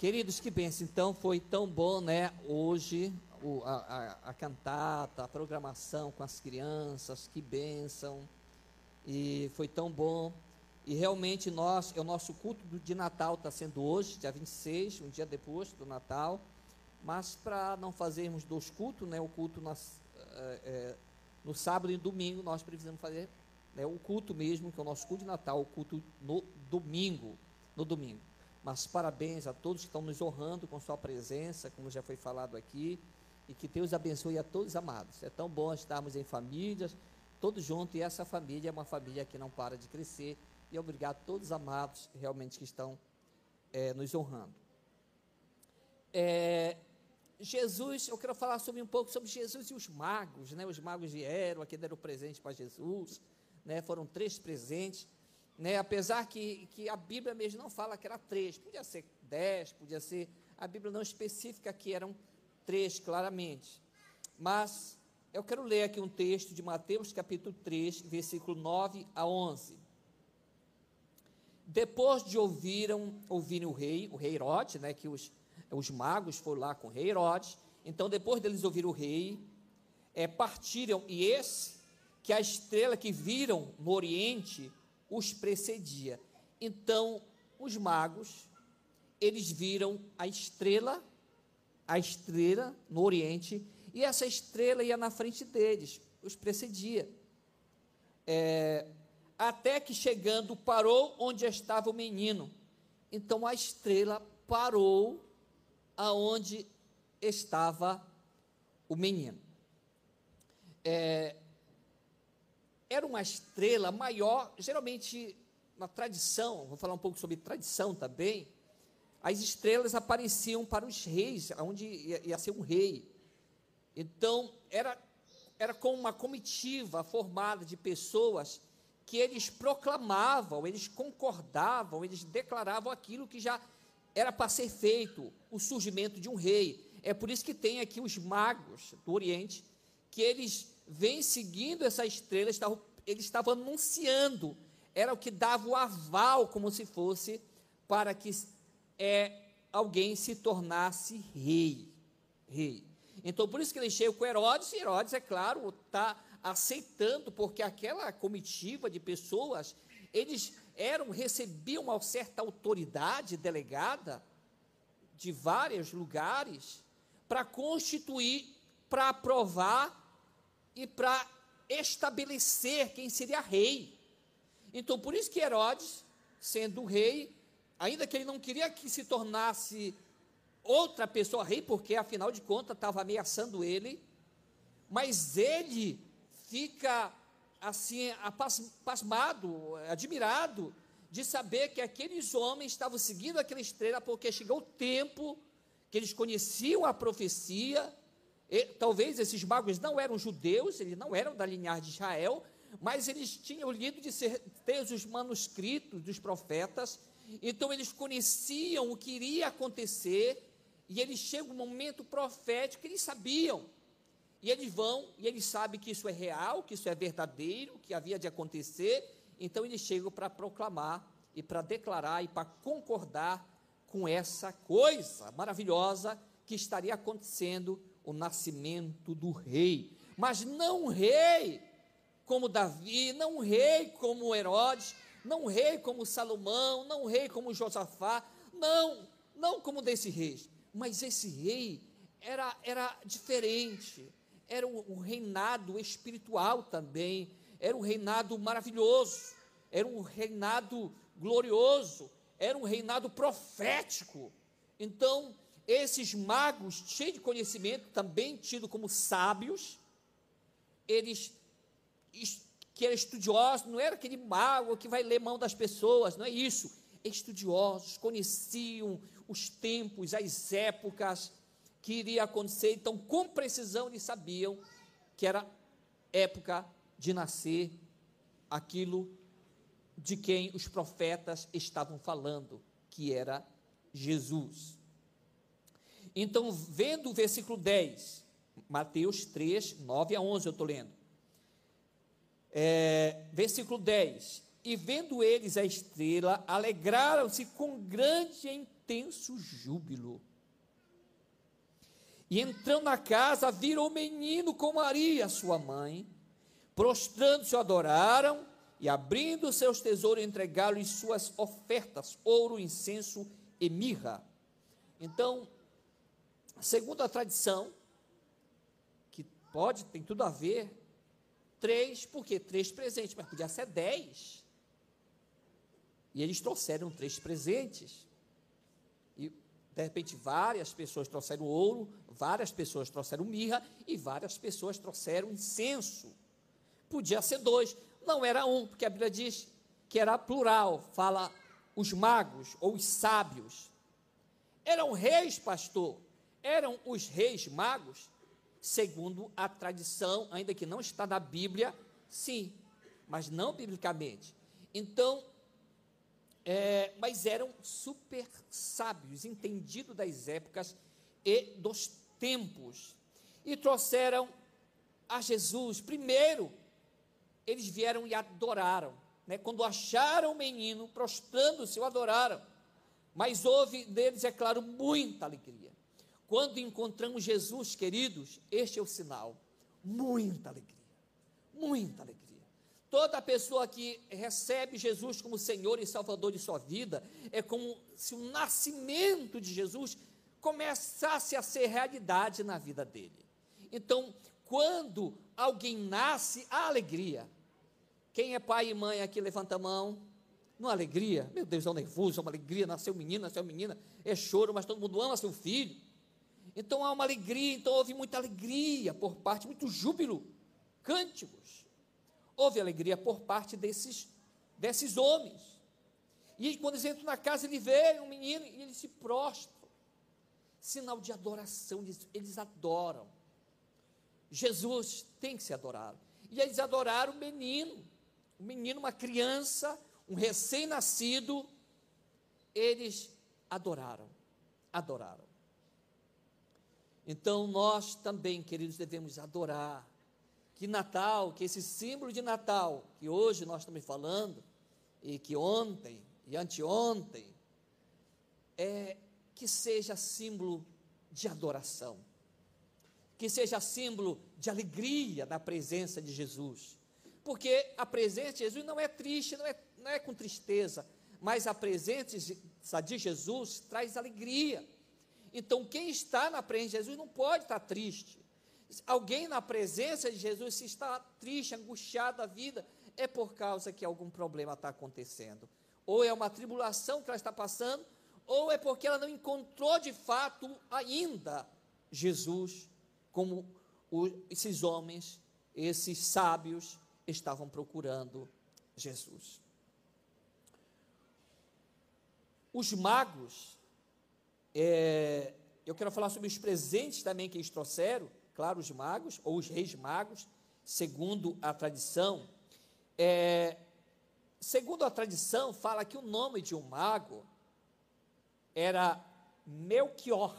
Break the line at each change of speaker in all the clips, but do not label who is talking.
Queridos, que bênção. Então, foi tão bom, né? Hoje, o, a, a, a, cantata, a programação com as crianças, que bênção. E foi tão bom. E realmente, nós, é o nosso culto de Natal está sendo hoje, dia 26, um dia depois do Natal. Mas para não fazermos dois cultos, né? O culto nas, é, é, no sábado e domingo, nós precisamos fazer né, o culto mesmo, que é o nosso culto de Natal, o culto no domingo. No domingo. Mas parabéns a todos que estão nos honrando com sua presença, como já foi falado aqui, e que Deus abençoe a todos amados. É tão bom estarmos em famílias, todos juntos, e essa família é uma família que não para de crescer. E obrigado a todos amados realmente que estão é, nos honrando. É, Jesus, eu quero falar sobre um pouco sobre Jesus e os magos, né? Os magos vieram, aqui deram presente para Jesus, né? Foram três presentes né? Apesar que, que a Bíblia mesmo não fala que era três, podia ser dez, podia ser. A Bíblia não especifica que eram três claramente. Mas eu quero ler aqui um texto de Mateus capítulo 3, versículo 9 a 11. Depois de ouviram, ouvirem o rei, o rei Herodes, né, que os, os magos foram lá com o rei Herodes, então depois deles ouvir o rei, é, partiram, e esse, que a estrela que viram no oriente, os precedia. Então, os magos, eles viram a estrela, a estrela no Oriente, e essa estrela ia na frente deles, os precedia. É, até que chegando, parou onde estava o menino. Então a estrela parou aonde estava o menino. É, era uma estrela maior, geralmente na tradição, vou falar um pouco sobre tradição também, as estrelas apareciam para os reis, onde ia, ia ser um rei. Então, era, era como uma comitiva formada de pessoas que eles proclamavam, eles concordavam, eles declaravam aquilo que já era para ser feito, o surgimento de um rei. É por isso que tem aqui os magos do Oriente, que eles vem seguindo essa estrela, estavam, eles estavam anunciando, era o que dava o aval, como se fosse, para que é, alguém se tornasse rei. rei. Então, por isso que ele chega com Herodes, e Herodes, é claro, está aceitando, porque aquela comitiva de pessoas, eles eram, recebiam uma certa autoridade delegada de vários lugares para constituir, para aprovar e para estabelecer quem seria rei. Então, por isso que Herodes, sendo rei, ainda que ele não queria que se tornasse outra pessoa rei, porque afinal de contas estava ameaçando ele, mas ele fica assim pasmado, admirado de saber que aqueles homens estavam seguindo aquela estrela porque chegou o tempo que eles conheciam a profecia e, talvez esses magos não eram judeus, eles não eram da linhagem de Israel, mas eles tinham lido de certeza os manuscritos dos profetas, então eles conheciam o que iria acontecer, e eles chegam um momento profético que eles sabiam. E eles vão, e eles sabem que isso é real, que isso é verdadeiro, que havia de acontecer, então eles chegam para proclamar e para declarar e para concordar com essa coisa maravilhosa que estaria acontecendo o nascimento do rei, mas não rei como Davi, não rei como Herodes, não rei como Salomão, não rei como Josafá, não, não como desse rei, mas esse rei era, era diferente, era um, um reinado espiritual também, era um reinado maravilhoso, era um reinado glorioso, era um reinado profético. Então, esses magos, cheios de conhecimento, também tidos como sábios, eles que eram estudiosos, não era aquele mago que vai ler mão das pessoas, não é isso. Estudiosos, conheciam os tempos, as épocas que iria acontecer, então com precisão eles sabiam que era época de nascer aquilo de quem os profetas estavam falando, que era Jesus. Então, vendo o versículo 10, Mateus 3, 9 a 11, eu estou lendo. É, versículo 10: E vendo eles a estrela, alegraram-se com grande intenso júbilo. E entrando na casa, viram o menino com Maria, sua mãe. Prostrando-se, adoraram e, abrindo seus tesouros, entregaram-lhe suas ofertas: ouro, incenso e mirra. Então, segundo a tradição, que pode, tem tudo a ver, três, por quê? Três presentes, mas podia ser dez. E eles trouxeram três presentes. E, de repente, várias pessoas trouxeram ouro, várias pessoas trouxeram mirra e várias pessoas trouxeram incenso. Podia ser dois, não era um, porque a Bíblia diz que era plural, fala os magos ou os sábios. Eram reis, pastor, eram os reis magos, segundo a tradição, ainda que não está na Bíblia, sim, mas não biblicamente. Então, é, mas eram super sábios, entendidos das épocas e dos tempos, e trouxeram a Jesus. Primeiro, eles vieram e adoraram, né? quando acharam o menino, prostrando-se, o adoraram. Mas houve deles, é claro, muita alegria. Quando encontramos Jesus, queridos, este é o sinal. Muita alegria. Muita alegria. Toda pessoa que recebe Jesus como Senhor e Salvador de sua vida, é como se o nascimento de Jesus começasse a ser realidade na vida dele. Então, quando alguém nasce, há alegria. Quem é pai e mãe aqui, levanta a mão numa alegria, meu Deus, é um nervoso, é uma alegria, nasceu menino, nasceu menina, é choro, mas todo mundo ama seu filho. Então há uma alegria, então houve muita alegria por parte, muito júbilo, cânticos. Houve alegria por parte desses, desses homens. E quando eles entram na casa, ele vê um menino e eles se prostram. Sinal de adoração, eles, eles adoram. Jesus tem que ser adorado. E eles adoraram o menino, o menino, uma criança, um recém-nascido, eles adoraram, adoraram. Então nós também, queridos, devemos adorar. Que Natal, que esse símbolo de Natal, que hoje nós estamos falando, e que ontem e anteontem, é que seja símbolo de adoração, que seja símbolo de alegria na presença de Jesus, porque a presença de Jesus não é triste, não é não é com tristeza, mas a presença de Jesus traz alegria. Então, quem está na presença de Jesus não pode estar triste. Alguém na presença de Jesus, se está triste, angustiado da vida, é por causa que algum problema está acontecendo. Ou é uma tribulação que ela está passando, ou é porque ela não encontrou de fato ainda Jesus, como esses homens, esses sábios estavam procurando Jesus. Os magos, é, eu quero falar sobre os presentes também que eles trouxeram, claro, os magos, ou os reis magos, segundo a tradição. É, segundo a tradição, fala que o nome de um mago era Melchior.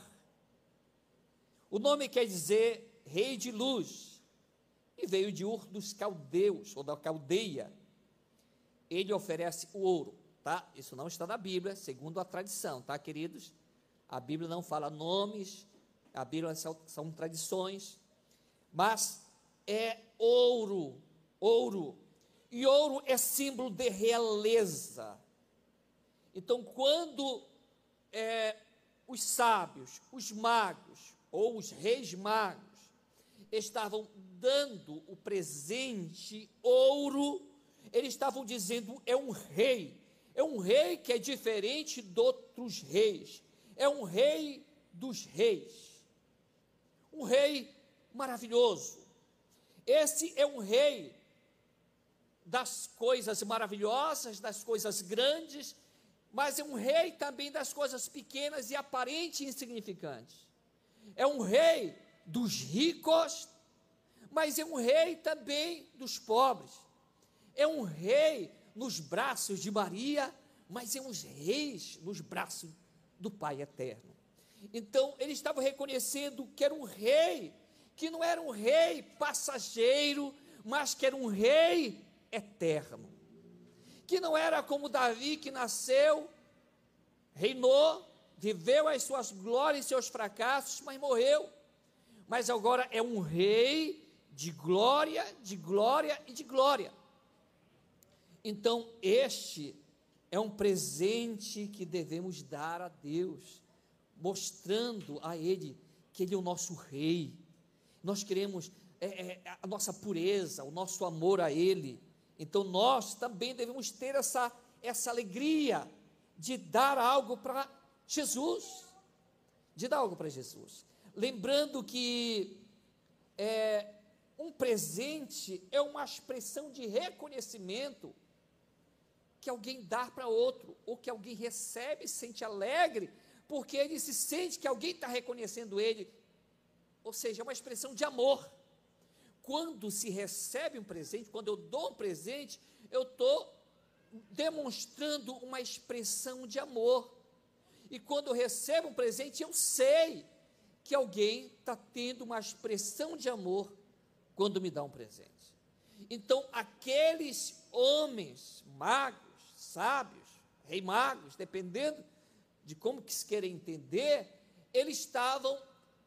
O nome quer dizer rei de luz, e veio de Ur dos caldeus, ou da caldeia. Ele oferece o ouro tá? Isso não está na Bíblia, segundo a tradição, tá, queridos? A Bíblia não fala nomes, a Bíblia são, são tradições, mas é ouro, ouro. E ouro é símbolo de realeza. Então, quando é, os sábios, os magos, ou os reis magos, estavam dando o presente ouro, eles estavam dizendo: é um rei, é um rei que é diferente de outros reis. É um rei dos reis. Um rei maravilhoso. Esse é um rei das coisas maravilhosas, das coisas grandes, mas é um rei também das coisas pequenas e aparente insignificantes. É um rei dos ricos, mas é um rei também dos pobres. É um rei nos braços de Maria, mas é uns reis nos braços do Pai eterno. Então, ele estava reconhecendo que era um rei, que não era um rei passageiro, mas que era um rei eterno. Que não era como Davi que nasceu, reinou, viveu as suas glórias e seus fracassos, mas morreu. Mas agora é um rei de glória, de glória e de glória. Então, este é um presente que devemos dar a Deus, mostrando a Ele que Ele é o nosso Rei. Nós queremos é, é, a nossa pureza, o nosso amor a Ele. Então, nós também devemos ter essa, essa alegria de dar algo para Jesus. De dar algo para Jesus. Lembrando que é, um presente é uma expressão de reconhecimento que alguém dá para outro, ou que alguém recebe sente alegre, porque ele se sente que alguém está reconhecendo ele. Ou seja, é uma expressão de amor. Quando se recebe um presente, quando eu dou um presente, eu estou demonstrando uma expressão de amor. E quando eu recebo um presente, eu sei que alguém está tendo uma expressão de amor quando me dá um presente. Então, aqueles homens magos, sábios, rei magos, dependendo de como que se queira entender, eles estavam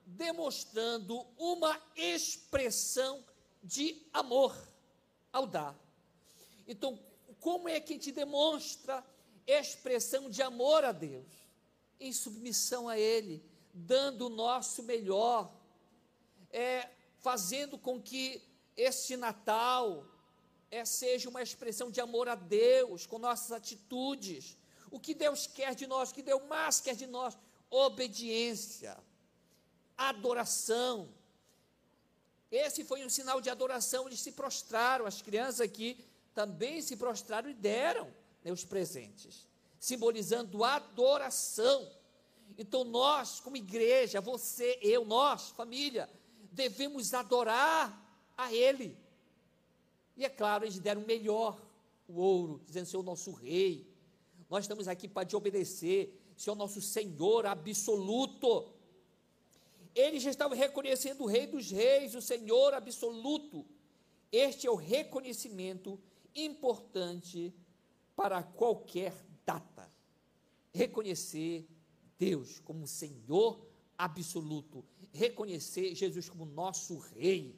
demonstrando uma expressão de amor ao dar. Então, como é que a gente demonstra expressão de amor a Deus? Em submissão a Ele, dando o nosso melhor, é, fazendo com que este Natal, é, seja uma expressão de amor a Deus, com nossas atitudes. O que Deus quer de nós, o que Deus mais quer de nós? Obediência, adoração. Esse foi um sinal de adoração, eles se prostraram, as crianças aqui também se prostraram e deram né, os presentes, simbolizando adoração. Então nós, como igreja, você, eu, nós, família, devemos adorar a Ele. E é claro, eles deram melhor, o ouro, dizendo: Senhor, nosso rei, nós estamos aqui para te obedecer, Senhor, nosso Senhor absoluto. Eles já estavam reconhecendo o Rei dos Reis, o Senhor absoluto. Este é o reconhecimento importante para qualquer data. Reconhecer Deus como Senhor absoluto, reconhecer Jesus como nosso Rei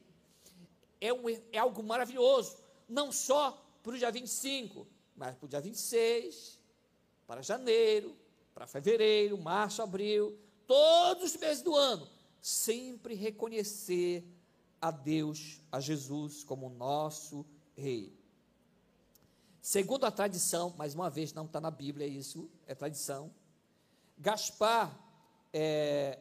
é, um, é algo maravilhoso, não só para o dia 25, mas para o dia 26, para janeiro, para fevereiro, março, abril, todos os meses do ano, sempre reconhecer a Deus, a Jesus como nosso Rei. Segundo a tradição, mais uma vez, não está na Bíblia isso, é tradição. Gaspar, é,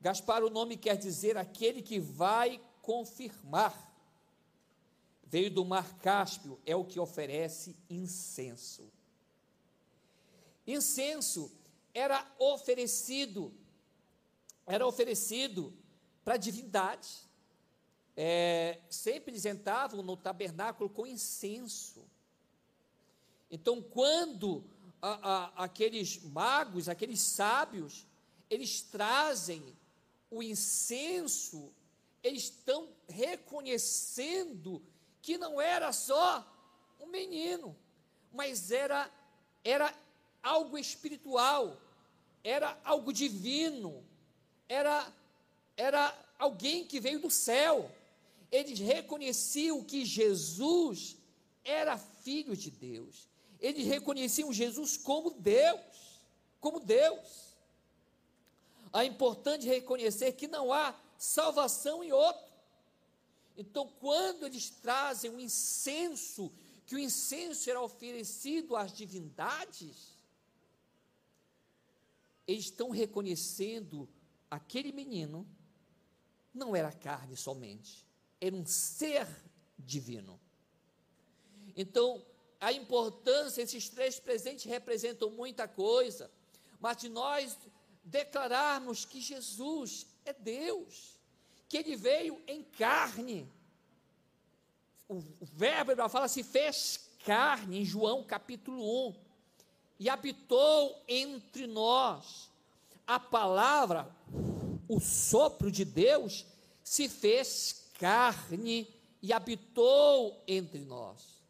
Gaspar, o nome quer dizer aquele que vai confirmar. Veio do mar Cáspio, é o que oferece incenso. Incenso era oferecido, era oferecido para divindade. É, sempre eles entravam no tabernáculo com incenso. Então, quando a, a, aqueles magos, aqueles sábios, eles trazem o incenso estão reconhecendo que não era só um menino, mas era, era algo espiritual, era algo divino, era, era alguém que veio do céu. Eles reconheciam que Jesus era filho de Deus. Eles reconheciam Jesus como Deus, como Deus. É importante reconhecer que não há salvação em outro. Então, quando eles trazem o um incenso, que o incenso era oferecido às divindades, eles estão reconhecendo aquele menino não era carne somente, era um ser divino. Então, a importância, esses três presentes representam muita coisa, mas de nós declararmos que Jesus é Deus, que ele veio em carne. O, o verbo fala se fez carne em João capítulo 1 e habitou entre nós. A palavra, o sopro de Deus, se fez carne e habitou entre nós.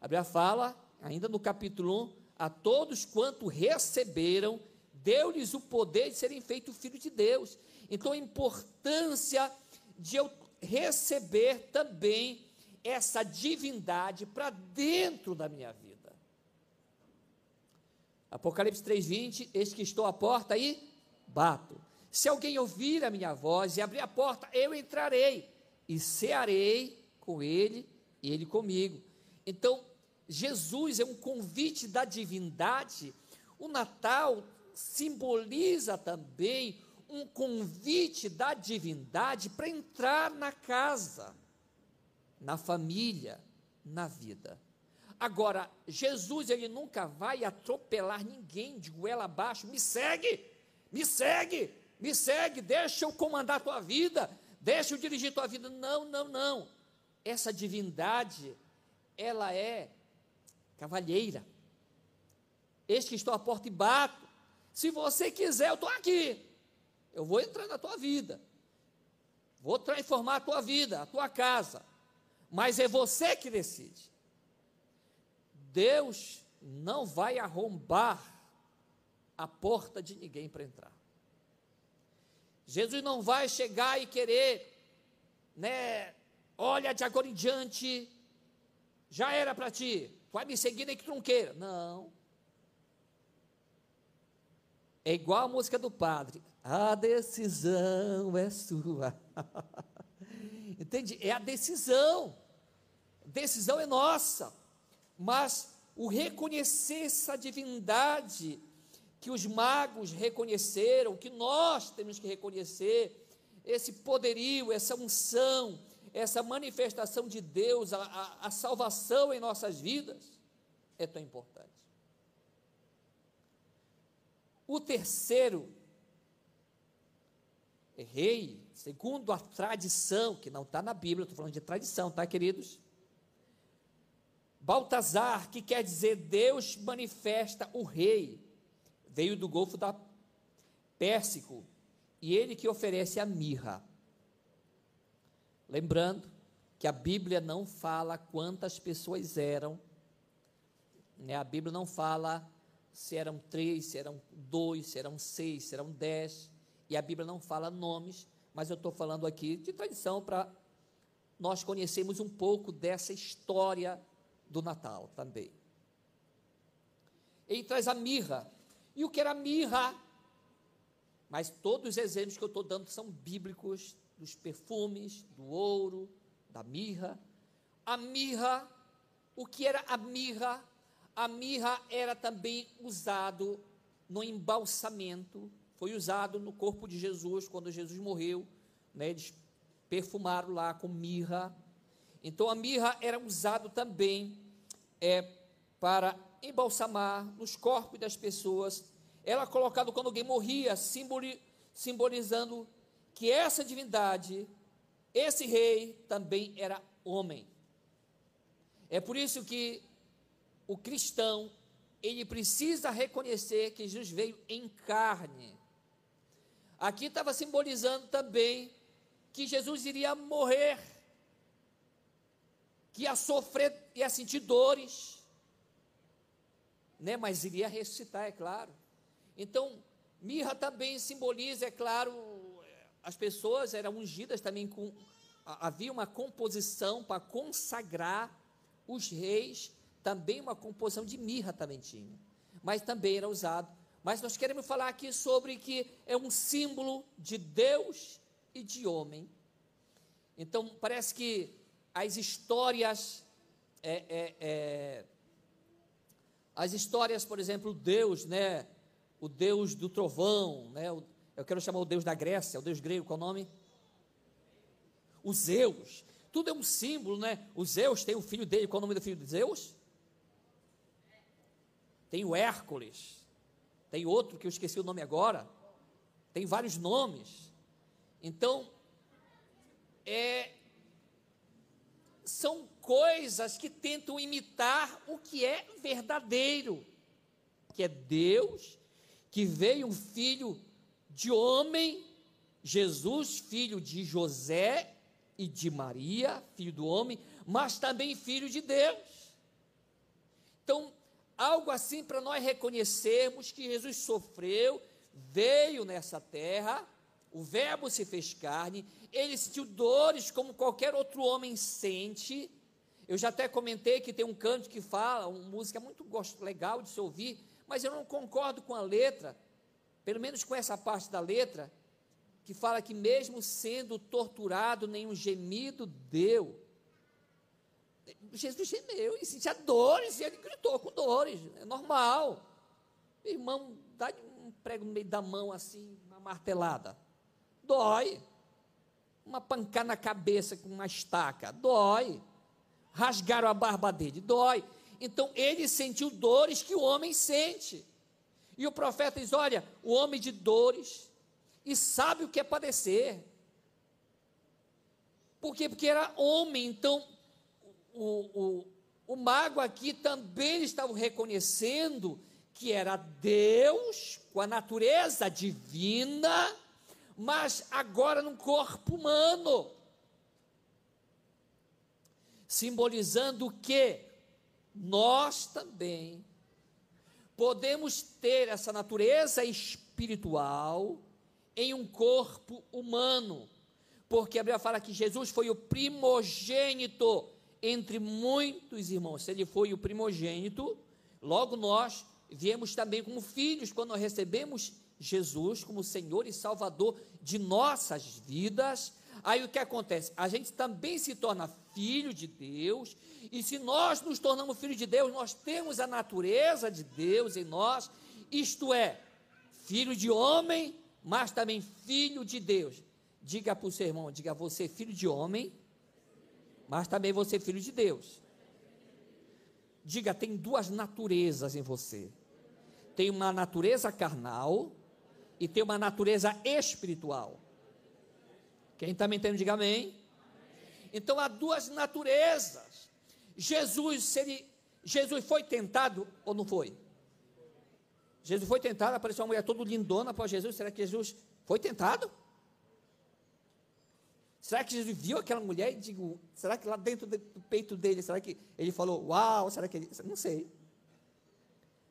A Bíblia fala, ainda no capítulo 1, a todos quanto receberam, deu-lhes o poder de serem feitos filhos de Deus. Então, a importância de eu receber também essa divindade para dentro da minha vida. Apocalipse 3:20, eis que estou à porta e bato. Se alguém ouvir a minha voz e abrir a porta, eu entrarei e cearei com ele e ele comigo. Então, Jesus é um convite da divindade. O Natal simboliza também um convite da divindade para entrar na casa, na família, na vida. Agora, Jesus ele nunca vai atropelar ninguém de goela abaixo. Me segue, me segue, me segue, deixa eu comandar a tua vida, deixa eu dirigir a tua vida. Não, não, não. Essa divindade, ela é cavalheira. Eis que estou à porta e bato. Se você quiser, eu estou aqui. Eu vou entrar na tua vida. Vou transformar a tua vida, a tua casa. Mas é você que decide. Deus não vai arrombar a porta de ninguém para entrar. Jesus não vai chegar e querer, né? Olha, de agora em diante, já era para ti, vai me seguir nem que tu não. Não. É igual a música do padre. A decisão é sua. Entende? É a decisão. Decisão é nossa. Mas o reconhecer essa divindade que os magos reconheceram, que nós temos que reconhecer, esse poderio, essa unção, essa manifestação de Deus, a, a, a salvação em nossas vidas, é tão importante. O terceiro rei, segundo a tradição, que não está na Bíblia, estou falando de tradição, tá, queridos? Baltazar, que quer dizer Deus manifesta o rei, veio do Golfo da Pérsico, e ele que oferece a mirra. Lembrando que a Bíblia não fala quantas pessoas eram, né? a Bíblia não fala se eram três, se eram dois, se eram seis, se eram dez, e a Bíblia não fala nomes, mas eu estou falando aqui de tradição para nós conhecermos um pouco dessa história do Natal também. Ele traz a mirra, e o que era mirra? Mas todos os exemplos que eu estou dando são bíblicos, dos perfumes, do ouro, da mirra. A mirra, o que era a mirra? A mirra era também usado no embalsamento, foi usado no corpo de Jesus quando Jesus morreu, né, eles perfumaram lá com mirra. Então a mirra era usado também é, para embalsamar nos corpos das pessoas. Era colocado quando alguém morria, simboli, simbolizando que essa divindade, esse rei, também era homem. É por isso que o cristão, ele precisa reconhecer que Jesus veio em carne. Aqui estava simbolizando também que Jesus iria morrer, que ia sofrer, ia sentir dores, né? mas iria ressuscitar, é claro. Então, mirra também simboliza, é claro, as pessoas eram ungidas também com. Havia uma composição para consagrar os reis, também uma composição de mirra também tinha, mas também era usado. Mas nós queremos falar aqui sobre que é um símbolo de Deus e de homem. Então, parece que as histórias é, é, é, as histórias, por exemplo, Deus, né, o Deus do trovão, né, o, eu quero chamar o Deus da Grécia, o Deus grego, qual o nome? O Zeus. Tudo é um símbolo, né? O Zeus tem o filho dele, qual o nome do filho de Zeus? Tem o Hércules. Tem outro que eu esqueci o nome agora. Tem vários nomes. Então, é, são coisas que tentam imitar o que é verdadeiro, que é Deus, que veio um filho de homem, Jesus, filho de José e de Maria, filho do homem, mas também filho de Deus. Então, algo assim para nós reconhecermos que Jesus sofreu, veio nessa terra, o Verbo se fez carne, ele sentiu dores como qualquer outro homem sente. Eu já até comentei que tem um canto que fala, uma música muito legal de se ouvir, mas eu não concordo com a letra, pelo menos com essa parte da letra, que fala que mesmo sendo torturado, nenhum gemido deu. Jesus gemeu e sentia dores, e ele gritou com dores, é normal. Irmão, dá um prego no meio da mão assim, uma martelada. Dói. Uma pancada na cabeça com uma estaca, dói. Rasgaram a barba dele, dói. Então ele sentiu dores que o homem sente. E o profeta diz: Olha, o homem de dores e sabe o que é padecer. Por quê? Porque era homem, então o, o, o mago aqui também estava reconhecendo que era Deus com a natureza divina, mas agora num corpo humano. Simbolizando que nós também podemos ter essa natureza espiritual em um corpo humano, porque a Bíblia fala que Jesus foi o primogênito entre muitos irmãos. Se ele foi o primogênito, logo nós viemos também como filhos quando recebemos Jesus como Senhor e Salvador de nossas vidas. Aí o que acontece? A gente também se torna filho de Deus, e se nós nos tornamos filhos de Deus, nós temos a natureza de Deus em nós, isto é, filho de homem, mas também filho de Deus. Diga para o seu irmão, diga você, filho de homem, mas também você, filho de Deus. Diga, tem duas naturezas em você. Tem uma natureza carnal e tem uma natureza espiritual. Quem está me entendendo, diga amém. Então há duas naturezas. Jesus, seria, Jesus foi tentado ou não foi? Jesus foi tentado, apareceu uma mulher toda lindona para Jesus. Será que Jesus foi tentado? Será que Jesus viu aquela mulher e digo, será que lá dentro do peito dele, será que ele falou, uau, será que ele. Não sei.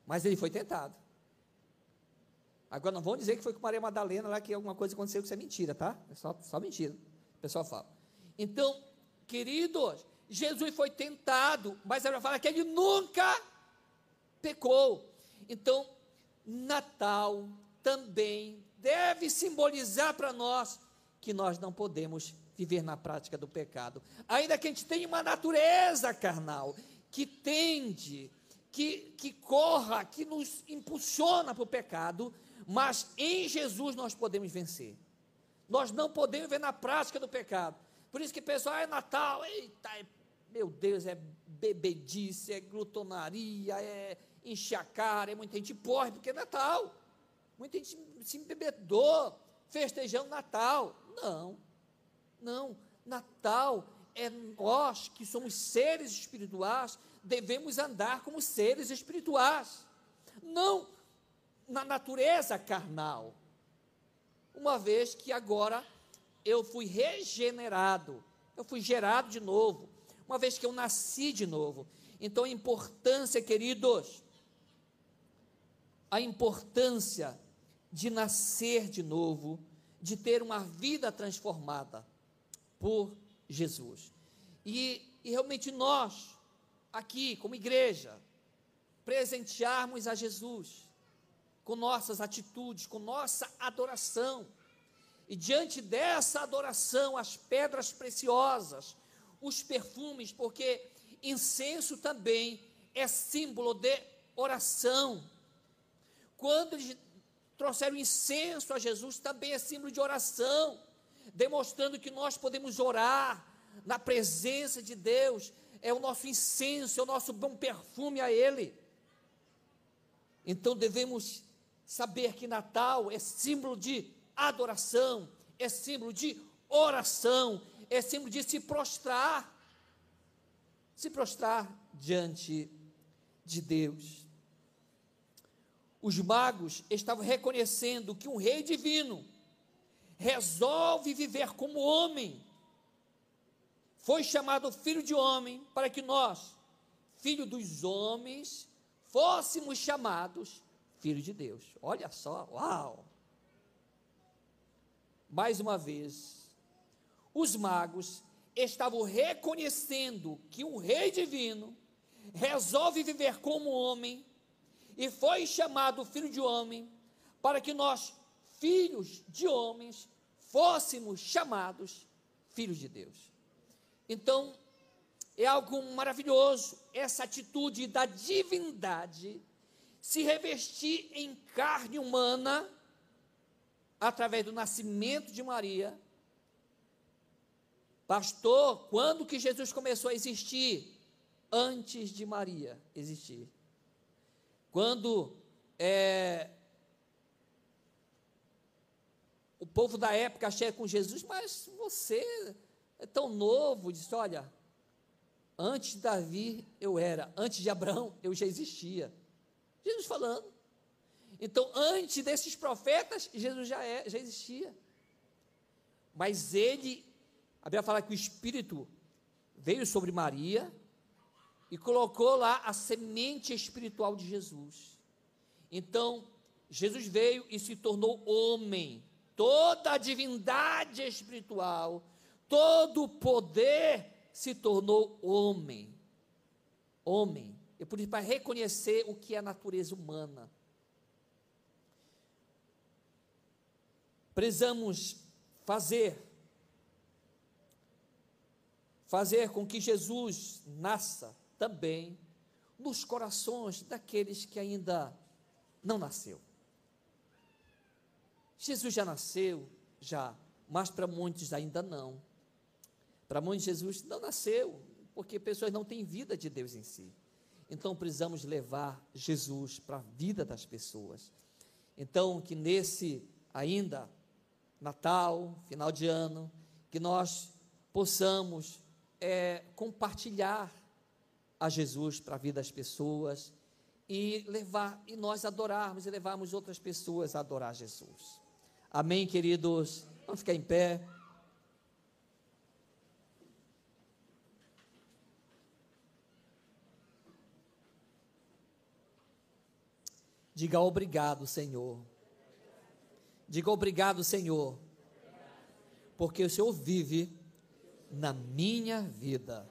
Mas ele foi tentado. Agora não vão dizer que foi com Maria Madalena lá que alguma coisa aconteceu que isso é mentira, tá? É só, só mentira. O pessoal fala. Então, queridos, Jesus foi tentado, mas ela fala que ele nunca pecou. Então, Natal também deve simbolizar para nós que nós não podemos viver na prática do pecado. Ainda que a gente tenha uma natureza carnal que tende, que, que corra, que nos impulsiona para o pecado, mas em Jesus nós podemos vencer. Nós não podemos ver na prática do pecado. Por isso que o pessoal, ah, é Natal, eita, é, meu Deus, é bebedice, é glutonaria, é encher a cara, é muita gente porre, porque é Natal. Muita gente se embebedou, festejando Natal. Não, não. Natal é nós que somos seres espirituais, devemos andar como seres espirituais. Não na natureza carnal. Uma vez que agora eu fui regenerado, eu fui gerado de novo, uma vez que eu nasci de novo. Então a importância, queridos, a importância de nascer de novo, de ter uma vida transformada por Jesus. E, e realmente nós, aqui como igreja, presentearmos a Jesus com nossas atitudes, com nossa adoração. E diante dessa adoração, as pedras preciosas, os perfumes, porque incenso também é símbolo de oração. Quando eles trouxeram incenso a Jesus, também é símbolo de oração, demonstrando que nós podemos orar na presença de Deus, é o nosso incenso, é o nosso bom perfume a Ele. Então devemos saber que Natal é símbolo de adoração, é símbolo de oração, é símbolo de se prostrar, se prostrar diante de Deus os magos estavam reconhecendo que um rei divino resolve viver como homem. Foi chamado filho de homem para que nós, filho dos homens, fôssemos chamados filho de Deus. Olha só, uau! mais uma vez, os magos estavam reconhecendo que um rei divino resolve viver como homem e foi chamado filho de homem para que nós, filhos de homens, fôssemos chamados filhos de Deus. Então, é algo maravilhoso essa atitude da divindade se revestir em carne humana através do nascimento de Maria. Pastor, quando que Jesus começou a existir? Antes de Maria existir. Quando é, o povo da época chega com Jesus, mas você é tão novo, disse: Olha, antes de Davi eu era, antes de Abraão eu já existia. Jesus falando. Então, antes desses profetas, Jesus já, é, já existia. Mas ele, a Bíblia fala que o Espírito veio sobre Maria e colocou lá a semente espiritual de Jesus. Então, Jesus veio e se tornou homem. Toda a divindade espiritual, todo o poder se tornou homem. Homem. E por isso, para reconhecer o que é a natureza humana. Precisamos fazer, fazer com que Jesus nasça também nos corações daqueles que ainda não nasceu. Jesus já nasceu, já, mas para muitos ainda não. Para muitos Jesus não nasceu, porque pessoas não têm vida de Deus em si. Então precisamos levar Jesus para a vida das pessoas. Então, que nesse ainda Natal, final de ano, que nós possamos é, compartilhar a Jesus para a vida das pessoas e levar e nós adorarmos e levarmos outras pessoas a adorar Jesus. Amém, queridos. Vamos ficar em pé. Diga obrigado, Senhor. Diga obrigado, Senhor. Porque o Senhor vive na minha vida.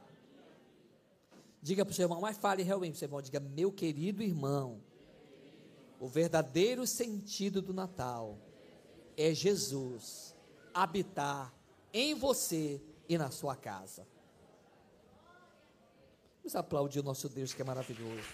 Diga para o seu irmão, mas fale realmente para o seu irmão. Diga, meu querido irmão, o verdadeiro sentido do Natal é Jesus habitar em você e na sua casa. Vamos aplaudir o nosso Deus que é maravilhoso.